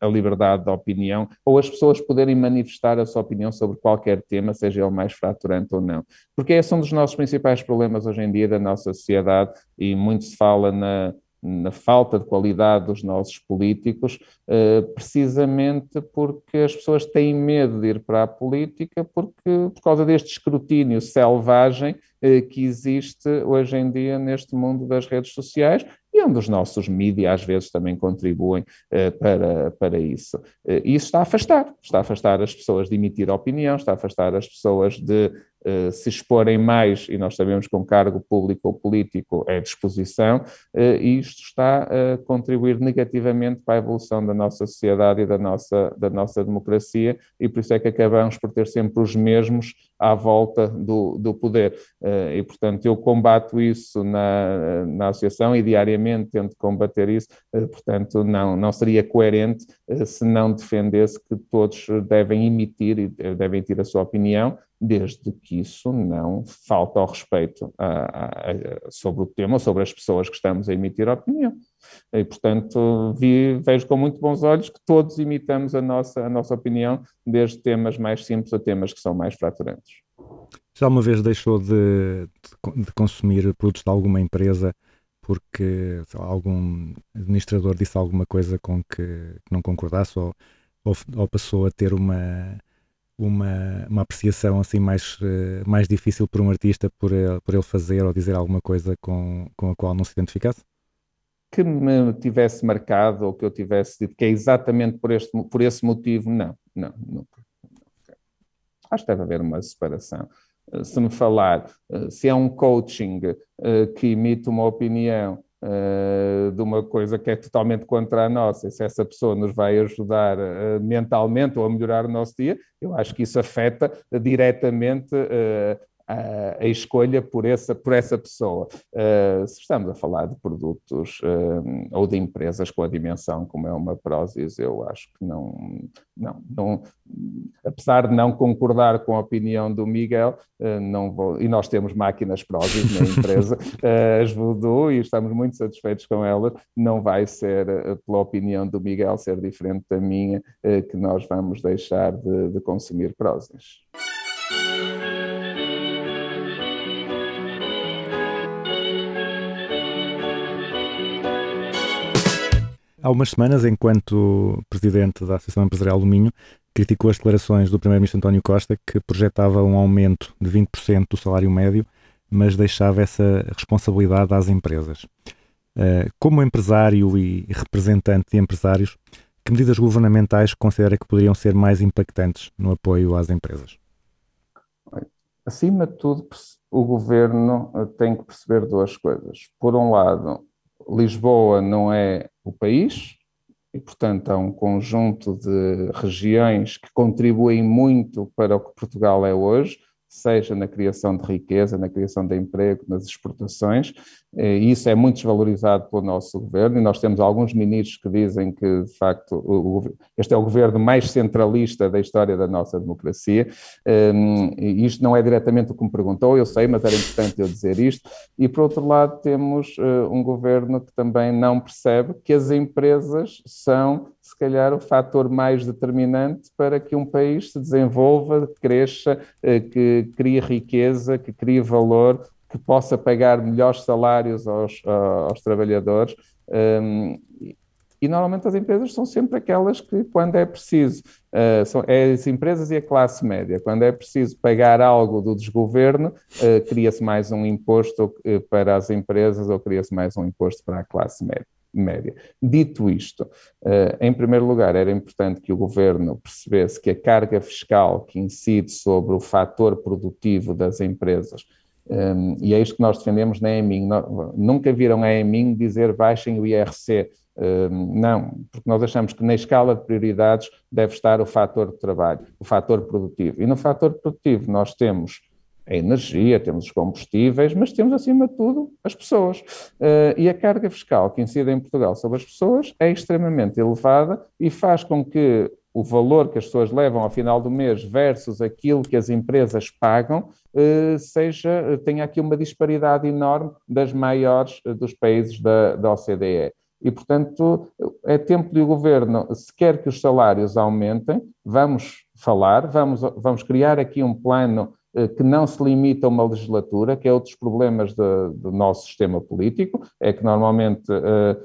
a liberdade de opinião ou as pessoas poderem manifestar a sua opinião sobre qualquer tema, seja ele mais fraturante ou não. Porque esse é um dos nossos principais problemas hoje em dia da nossa sociedade e muito se fala na, na falta de qualidade dos nossos políticos, eh, precisamente porque as pessoas têm medo de ir para a política porque, por causa deste escrutínio selvagem eh, que existe hoje em dia neste mundo das redes sociais e onde os nossos mídias às vezes também contribuem eh, para, para isso. E isso está a afastar, está a afastar as pessoas de emitir opinião, está a afastar as pessoas de se exporem mais, e nós sabemos que um cargo público ou político é disposição, uh, e isto está a contribuir negativamente para a evolução da nossa sociedade e da nossa, da nossa democracia, e por isso é que acabamos por ter sempre os mesmos à volta do, do poder. Uh, e, portanto, eu combato isso na, na associação e diariamente tento combater isso, portanto, não, não seria coerente se não defendesse que todos devem emitir e devem ter a sua opinião, desde que isso não falta ao respeito a, a, a, sobre o tema, sobre as pessoas que estamos a emitir a opinião. E, portanto, vi, vejo com muito bons olhos que todos imitamos a nossa, a nossa opinião, desde temas mais simples a temas que são mais fraturantes. Já uma vez deixou de, de, consumir produtos de alguma empresa porque algum administrador disse alguma coisa com que, que não concordasse ou, ou, ou passou a ter uma uma, uma apreciação assim mais, uh, mais difícil para um artista por ele, por ele fazer ou dizer alguma coisa com, com a qual não se identificasse? Que me tivesse marcado ou que eu tivesse dito que é exatamente por, este, por esse motivo, não, não, nunca. Acho que deve haver uma separação. se me falar se é um coaching que emite uma opinião Uh, de uma coisa que é totalmente contra a nossa, e se essa pessoa nos vai ajudar uh, mentalmente ou a melhorar o nosso dia, eu acho que isso afeta diretamente uh, a, a, escolha por essa, por essa pessoa. Uh, se estamos a falar de produtos uh, ou de empresas com a dimensão como é uma Prozis, eu acho que não, não, não, apesar de não concordar com a opinião do Miguel, uh, não vou, e nós temos máquinas Prozis na empresa, as Voodoo, e estamos muito satisfeitos com elas, não vai ser, pela opinião do Miguel, ser diferente da minha, que nós vamos deixar de, de consumir Prozis. Há umas semanas, enquanto presidente da Associação Empresarial do Minho, criticou as declarações do primeiro-ministro António Costa, que projetava um aumento de 20% do salário médio, mas deixava essa responsabilidade às empresas. Eh, como empresário e representante de empresários, que medidas governamentais considera que poderiam ser mais impactantes no apoio às empresas? Acima de tudo, o governo tem que perceber duas coisas. Por um lado, Lisboa não é o país, e, portanto, há um conjunto de regiões que contribuem muito para o que Portugal é hoje, seja na criação de riqueza, na criação de emprego, nas exportações, e isso é muito desvalorizado pelo nosso governo, e nós temos alguns ministros que dizem que, de facto, o, este é o governo mais centralista da história da nossa democracia, ehm, e isto não é diretamente o que me perguntou, eu sei, mas era importante eu dizer isto, e por outro lado temos eh, um governo que também não percebe que as empresas são se calhar, o fator mais determinante para que um país se desenvolva, cresça, eh, que crie riqueza, que crie valor, que possa pagar melhores salários aos, aos trabalhadores. Um, e normalmente as empresas são sempre aquelas que, quando é preciso, uh, são é as empresas e a classe média, quando é preciso pagar algo do desgoverno, uh, cria-se mais um imposto uh, para as empresas ou cria-se mais um imposto para a classe média média. Dito isto, uh, em primeiro lugar, era importante que o governo percebesse que a carga fiscal que incide sobre o fator produtivo das empresas, um, e é isto que nós defendemos na EMIN, nunca viram a EMIN dizer baixem o IRC. Um, não, porque nós achamos que na escala de prioridades deve estar o fator de trabalho, o fator produtivo. E no fator produtivo nós temos a energia, temos os combustíveis, mas temos acima de tudo as pessoas. Uh, e a carga fiscal que incide em Portugal sobre as pessoas é extremamente elevada e faz com que o valor que as pessoas levam ao final do mês versus aquilo que as empresas pagam, uh, seja, tenha aqui uma disparidade enorme das maiores uh, dos países da, da OCDE. E, portanto, é tempo de o governo, se quer que os salários aumentem, vamos falar, vamos, vamos criar aqui um plano eh, que não se limita a uma legislatura, que é outros problemas de, do nosso sistema político, é que normalmente eh,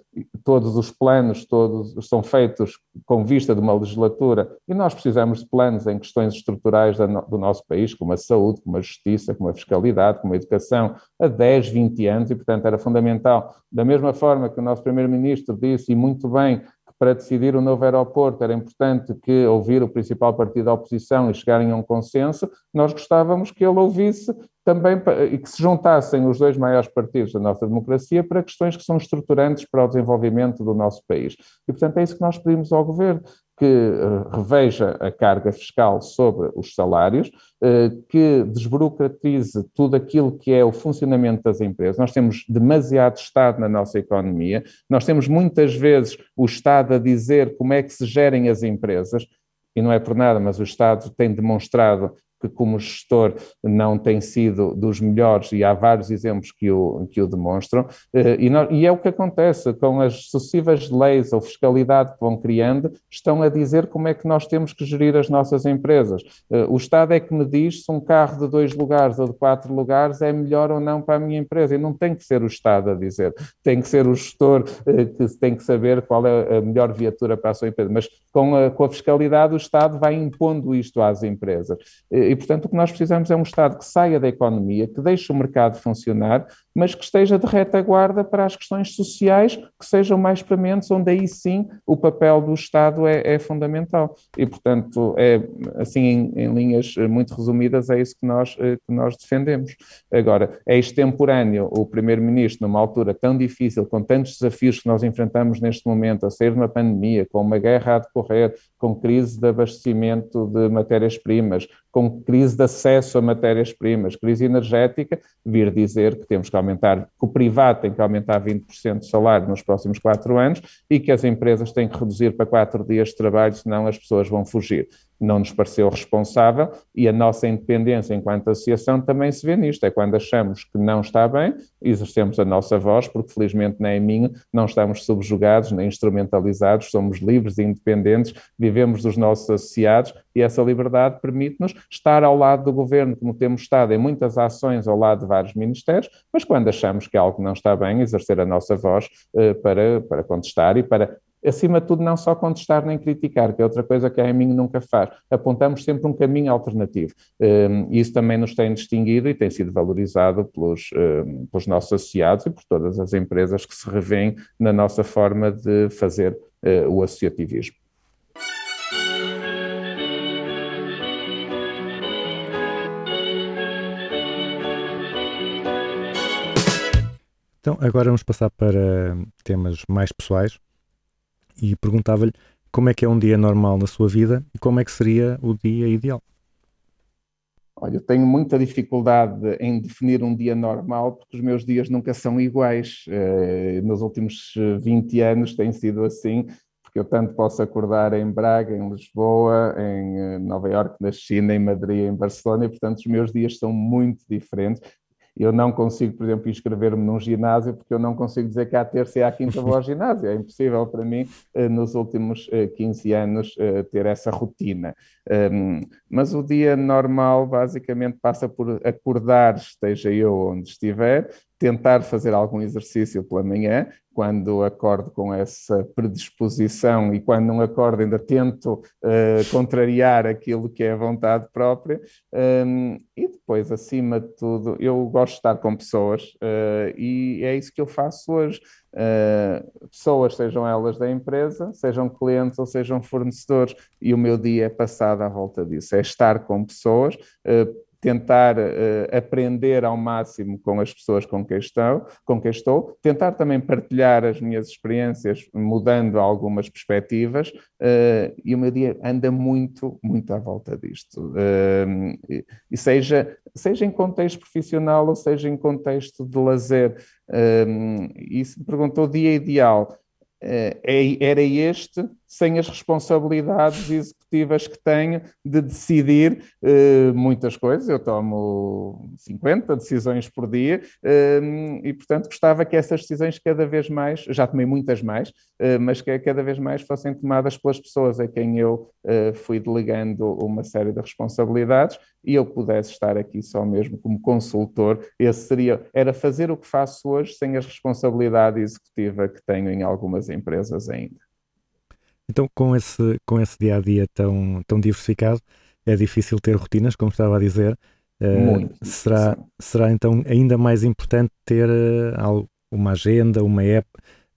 todos os planos todos são feitos com vista de uma legislatura e nós precisamos de planos em questões estruturais do nosso país, como a saúde, como a justiça, como a fiscalidade, como a educação, há 10, 20 anos e, portanto, era fundamental, da mesma forma que o nosso Primeiro-Ministro disse, e muito bem, para decidir o novo aeroporto. Era importante que ouvir o principal partido da oposição e chegarem a um consenso, nós gostávamos que ele ouvisse também e que se juntassem os dois maiores partidos da nossa democracia para questões que são estruturantes para o desenvolvimento do nosso país. E, portanto, é isso que nós pedimos ao Governo, que eh, reveja a carga fiscal sobre os salários, eh, que desburocratize tudo aquilo que é o funcionamento das empresas. Nós temos demasiado Estado na nossa economia, nós temos muitas vezes o Estado a dizer como é que se gerem as empresas, e não é por nada, mas o Estado tem demonstrado que como gestor não tem sido dos melhores, e há vários exemplos que o, que o demonstram, eh, e, não, e é o que acontece com as sucessivas leis ou fiscalidade que vão criando, estão a dizer como é que nós temos que gerir as nossas empresas. Eh, o Estado é que me diz se um carro de dois lugares ou de quatro lugares é melhor ou não para a minha empresa, e não tem que ser o Estado a dizer, tem que ser o gestor eh, que tem que saber qual é a melhor viatura para a sua empresa, mas com a, com a fiscalidade o Estado vai impondo isto às empresas e, portanto, o que nós precisamos é um Estado que saia da economia, que deixe o mercado funcionar, mas que esteja de retaguarda para as questões sociais que sejam mais prementes, onde aí sim o papel do Estado é, é fundamental. E, portanto, é assim, em, em, linhas muito resumidas, é isso que nós, que nós defendemos. Agora, é extemporâneo o Primeiro-Ministro, numa altura tão difícil, com tantos desafios que nós enfrentamos neste momento, a sair de uma pandemia, com uma guerra a decorrer, com crise de abastecimento de matérias-primas, com crise de acesso a matérias-primas, crise energética, vir dizer que temos que aumentar, que o privado tem que aumentar 20% de salário nos próximos quatro anos e que as empresas têm que reduzir para quatro dias de trabalho, senão as pessoas vão fugir não nos pareceu responsável e a nossa independência enquanto associação também se vê nisto. É quando achamos que não está bem, exercemos a nossa voz, porque felizmente nem é minha, não estamos subjugados nem instrumentalizados, somos livres e independentes, vivemos dos nossos associados e essa liberdade permite-nos estar ao lado do governo, como temos estado em muitas ações ao lado de vários ministérios, mas quando achamos que algo não está bem, exercer a nossa voz eh, para, para contestar e para acima de tudo, não só contestar nem criticar, que é outra coisa que a EMIN nunca faz. Apontamos sempre um caminho alternativo. Um, isso também nos tem distinguido e tem sido valorizado pelos, um, pelos nossos associados e por todas as empresas que se revêem na nossa forma de fazer uh, o associativismo. Então, agora vamos passar para temas mais pessoais e perguntava-lhe como é que é um dia normal na sua vida e como é que seria o dia ideal. Olha, eu tenho muita dificuldade em definir um dia normal porque os meus dias nunca são iguais. Eh, nos últimos 20 anos tem sido assim, porque eu tanto posso acordar em Braga, em Lisboa, em eh, Nova Iorque, na China, em Madrid, em Barcelona, e portanto os meus dias são muito diferentes. Eu não consigo, por exemplo, inscrever-me num ginásio porque eu não consigo dizer que à terça e à quinta vou ao ginásio. É impossível para mim, eh, nos últimos 15 eh, anos, eh, ter essa rotina. Ehm, mas o dia normal, basicamente, passa por acordar, esteja eu onde estiver, tentar fazer algum exercício pela manhã, quando acordo com essa predisposição e quando não acordo ainda tento uh, contrariar aquilo que é a vontade própria um, e depois, acima de tudo, eu gosto de estar com pessoas uh, e é isso que eu faço hoje. Uh, pessoas, sejam elas da empresa, sejam clientes ou sejam fornecedores, e o meu dia é passado à volta disso, é estar com pessoas, tentar uh, aprender ao máximo com as pessoas com quem, estou, com quem estou, tentar também partilhar as minhas experiências, mudando algumas perspectivas, uh, e o meu dia anda muito, muito à volta disto. Uh, e, seja, seja em contexto profissional ou seja em contexto de lazer. E se me perguntou o dia ideal, era este sem as responsabilidades executivas que tenho de decidir uh, muitas coisas. Eu tomo 50 decisões por dia uh, e, portanto, gostava que essas decisões cada vez mais, já tomei muitas mais, uh, mas que cada vez mais fossem tomadas pelas pessoas a quem eu fui delegando uma série de responsabilidades e eu pudesse estar aqui só mesmo como consultor. Esse seria, era fazer o que faço hoje sem a responsabilidade executiva que tenho em algumas empresas ainda. Então, com esse, com esse dia a dia tão, tão diversificado, é difícil ter rotinas, como estava a dizer. Uh, será, será então ainda mais importante ter uh, uma agenda, uma app?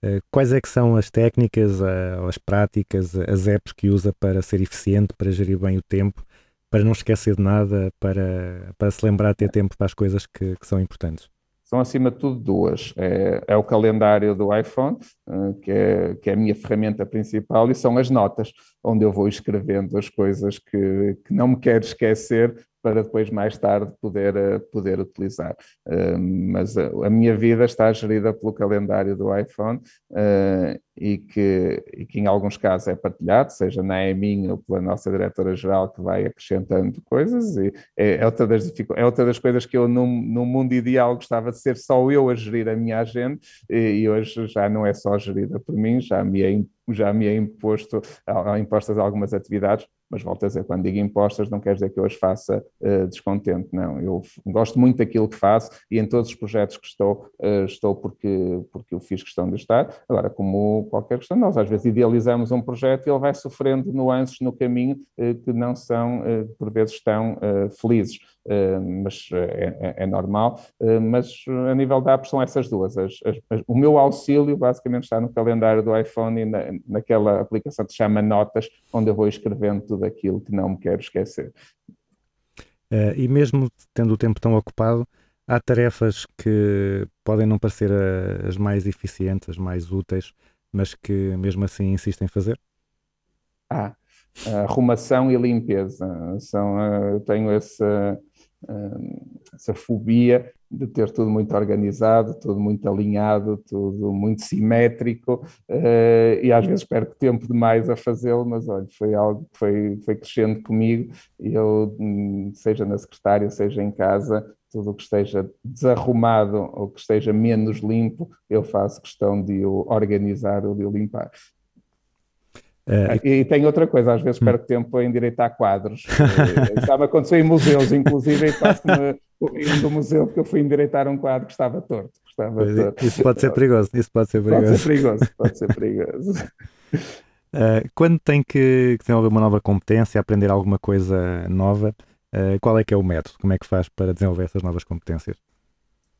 Uh, quais é que são as técnicas, as práticas, as apps que usa para ser eficiente, para gerir bem o tempo, para não esquecer de nada, para, para se lembrar de ter tempo para as coisas que, que são importantes? São acima de tudo duas. É, é o calendário do iPhone, eh, que é, que é a minha ferramenta principal, e são as notas, onde eu vou escrevendo as coisas que, que não me quero esquecer para depois mais tarde poder, eh, poder utilizar. Uh, mas a, a, minha vida está gerida pelo calendário do iPhone e, que, e que em alguns casos é partilhado, seja na EMIN ou pela nossa diretora-geral que vai acrescentando coisas e é, é, outra, das, é outra das coisas que eu num, num mundo ideal gostava de ser só eu a gerir a minha agenda e, e hoje já não é só gerida por mim, já me é já me é imposto, impostas algumas atividades, mas volto a dizer, quando digo impostas, não quer dizer que eu as faça uh, descontente, não. Eu gosto muito daquilo que faço e em todos os projetos que estou, uh, estou porque, porque eu fiz questão de estar. Agora, como qualquer questão, nós às vezes idealizamos um projeto e ele vai sofrendo nuances no caminho uh, que não são, por vezes, tão felizes. Mas é, é, é normal. mas a nível da app são essas duas. As, as, o meu auxílio basicamente está no calendário do iPhone e na, naquela aplicação que se chama Notas, onde eu vou escrevendo tudo aquilo que não me quero esquecer. Uh, e mesmo tendo o tempo tão ocupado, há tarefas que podem não parecer as mais eficientes, as mais úteis, mas que mesmo assim insistem em fazer? Ah, arrumação e limpeza. São, eu tenho essa, essa fobia de ter tudo muito organizado, tudo muito alinhado, tudo muito simétrico, uh, e às vezes perco tempo demais a fazê-lo, mas olha, foi algo que foi, foi crescendo comigo, eu, hum, seja na secretária, seja em casa, tudo o que esteja desarrumado ou que esteja menos limpo, eu faço questão de o organizar ou de o limpar. Uh, e, tem outra coisa, às vezes hum. perco tempo a endireitar quadros. Estava acontecendo em museus, inclusive, e quase-me do museu porque eu fui endireitar um quadro que estava torto. Que estava torto. Isso pode ser perigoso. Isso pode ser perigoso. Pode ser perigoso. Pode ser perigoso. Uh, quando tem que, que desenvolver uma nova competência, aprender alguma coisa nova, uh, qual é que é o método? Como é que faz para desenvolver essas novas competências?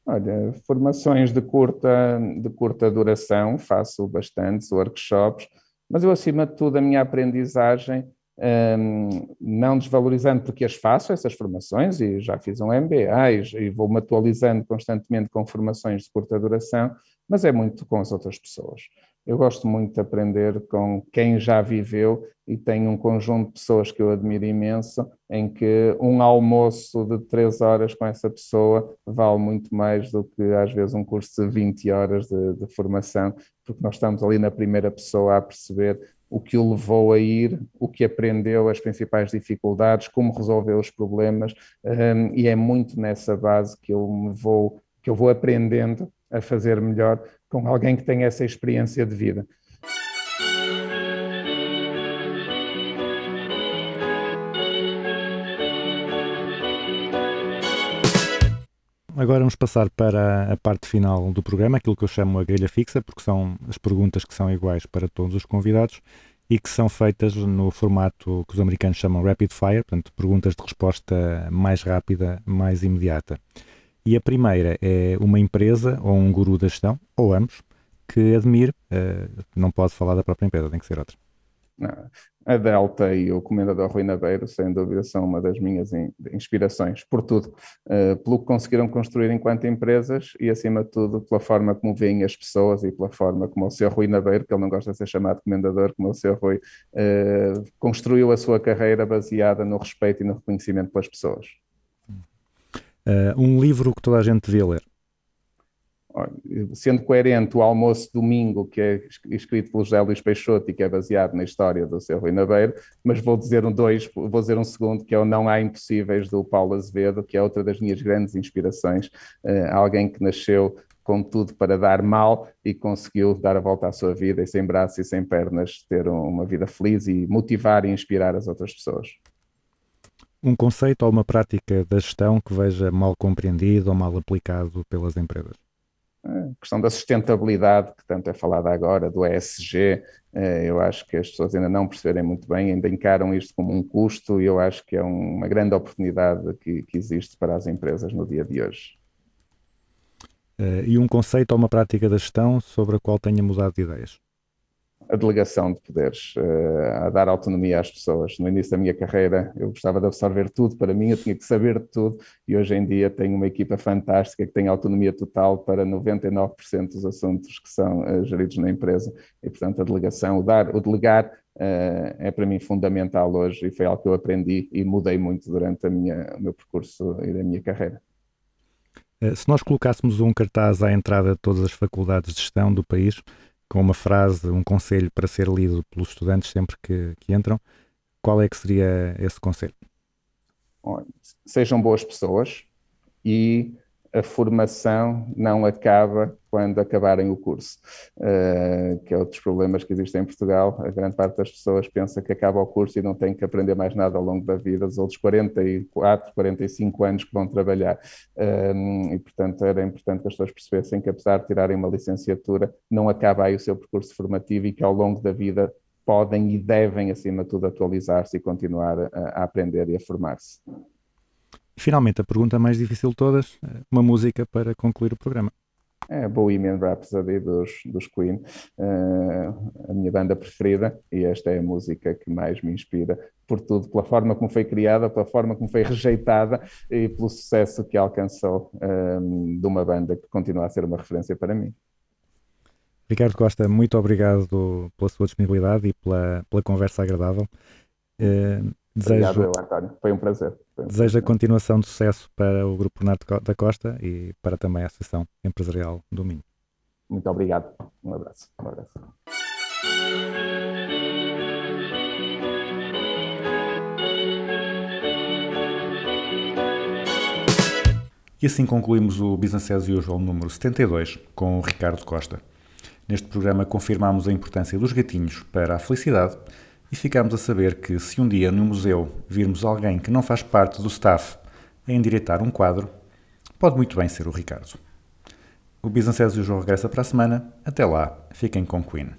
Olha, formações de curta, de curta duração, faço bastantes workshops, mas eu, acima de tudo, a minha aprendizagem um, não desvalorizando porque as faço, essas formações, e já fiz um MBA e, e vou-me atualizando constantemente com formações de curta duração, mas é muito com as outras pessoas. Eu gosto muito de aprender com quem já viveu e tenho um conjunto de pessoas que eu admiro imenso, em que um almoço de três horas com essa pessoa vale muito mais do que às vezes um curso de 20 horas de, de formação, porque nós estamos ali na primeira pessoa a perceber o que o levou a ir, o que aprendeu, as principais dificuldades, como resolveu os problemas, um, e é muito nessa base que eu me vou, que eu vou aprendendo a fazer melhor com alguém que tem essa experiência de vida. Agora vamos passar para a parte final do programa, aquilo que eu chamo a grelha fixa, porque são as perguntas que são iguais para todos os convidados e que são feitas no formato que os americanos chamam rapid fire, portanto, perguntas de resposta mais rápida, mais imediata. E a primeira é uma empresa ou um guru da gestão, ou ambos, que admire, uh, não pode falar da própria empresa, tem que ser outra. A Delta e o Comendador Rui Naveiro, sem dúvida, são uma das minhas inspirações, por tudo, uh, pelo que conseguiram construir enquanto empresas e, acima de tudo, pela forma como veem as pessoas e pela forma como o Sr. Rui Naveiro, que ele não gosta de ser chamado Comendador, como o Sr. Rui, uh, construiu a sua carreira baseada no respeito e no reconhecimento pelas pessoas. Uh, um livro que toda a gente devia ler sendo coerente o almoço domingo, que é escrito pelo José Luís Peixoto e que é baseado na história do seu Rui Nabeiro, mas vou dizer um dois, vou dizer um segundo, que é o Não Há Impossíveis, do Paulo Azevedo, que é outra das minhas grandes inspirações, uh, alguém que nasceu com tudo para dar mal e conseguiu dar a volta à sua vida e sem braços e sem pernas ter uma vida feliz e motivar e inspirar as outras pessoas. Um conceito ou uma prática da gestão que veja mal compreendido ou mal aplicado pelas empresas? Questão da sustentabilidade, que tanto é falada agora, do ESG, eh, eu acho que as pessoas ainda não perceberem muito bem, ainda encaram isto como um custo e eu acho que é uma grande oportunidade que, que existe para as empresas no dia de hoje. Uh, e um conceito ou uma prática da gestão sobre a qual tenha mudado de ideias? A delegação de poderes, uh, a dar autonomia às pessoas. No início da minha carreira, eu gostava de absorver tudo para mim, eu tinha que saber de tudo, e hoje em dia tenho uma equipa fantástica que tem autonomia total para 99% dos assuntos que são uh, geridos na empresa, e portanto a delegação, o dar, o delegar uh, é para mim fundamental hoje, e foi algo que eu aprendi e mudei muito durante minha, o meu percurso e a minha carreira. Se nós colocássemos um cartaz à entrada de todas as faculdades de gestão do país, com uma frase, um conselho para ser lido pelos estudantes sempre que, que entram, qual é que seria esse conselho? Sejam boas pessoas e a formação não acaba quando acabarem o curso, uh, que é outro dos problemas que existem em Portugal. A grande parte das pessoas pensa que acaba o curso e não tem que aprender mais nada ao longo da vida, os outros 44, 45 anos que vão trabalhar. Uh, e, portanto, era importante que as pessoas percebessem que, apesar de tirarem uma licenciatura, não acaba aí o seu percurso formativo e que ao longo da vida podem e devem, acima de tudo, atualizar-se e continuar a, a aprender e a formar-se. Finalmente, a pergunta mais difícil de todas, uma música para concluir o programa. É Bohemian Rhapsody dos, dos Queen, uh, a minha banda preferida, e esta é a música que mais me inspira por tudo, pela forma como foi criada, pela forma como foi rejeitada e pelo sucesso que alcançou um, de uma banda que continua a ser uma referência para mim. Ricardo Costa, muito obrigado pela sua disponibilidade e pela, pela conversa agradável. Uh, desejo, obrigado, António. Foi um prazer. Foi um desejo a continuação de sucesso para o Grupo Bernardo da Costa e para também a Associação Empresarial do Minho. Muito obrigado. Um abraço. Um abraço. E assim concluímos o Business as Usual número 72 com o Ricardo Costa. Neste programa confirmamos a importância dos gatinhos para a felicidade e ficamos a saber que se um dia no museu virmos alguém que não faz parte do staff a endireitar um quadro, pode muito bem ser o Ricardo. O Business as Usual regressa para a semana. Até lá, fiquem com Queen.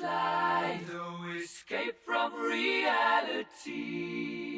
A no escape from reality.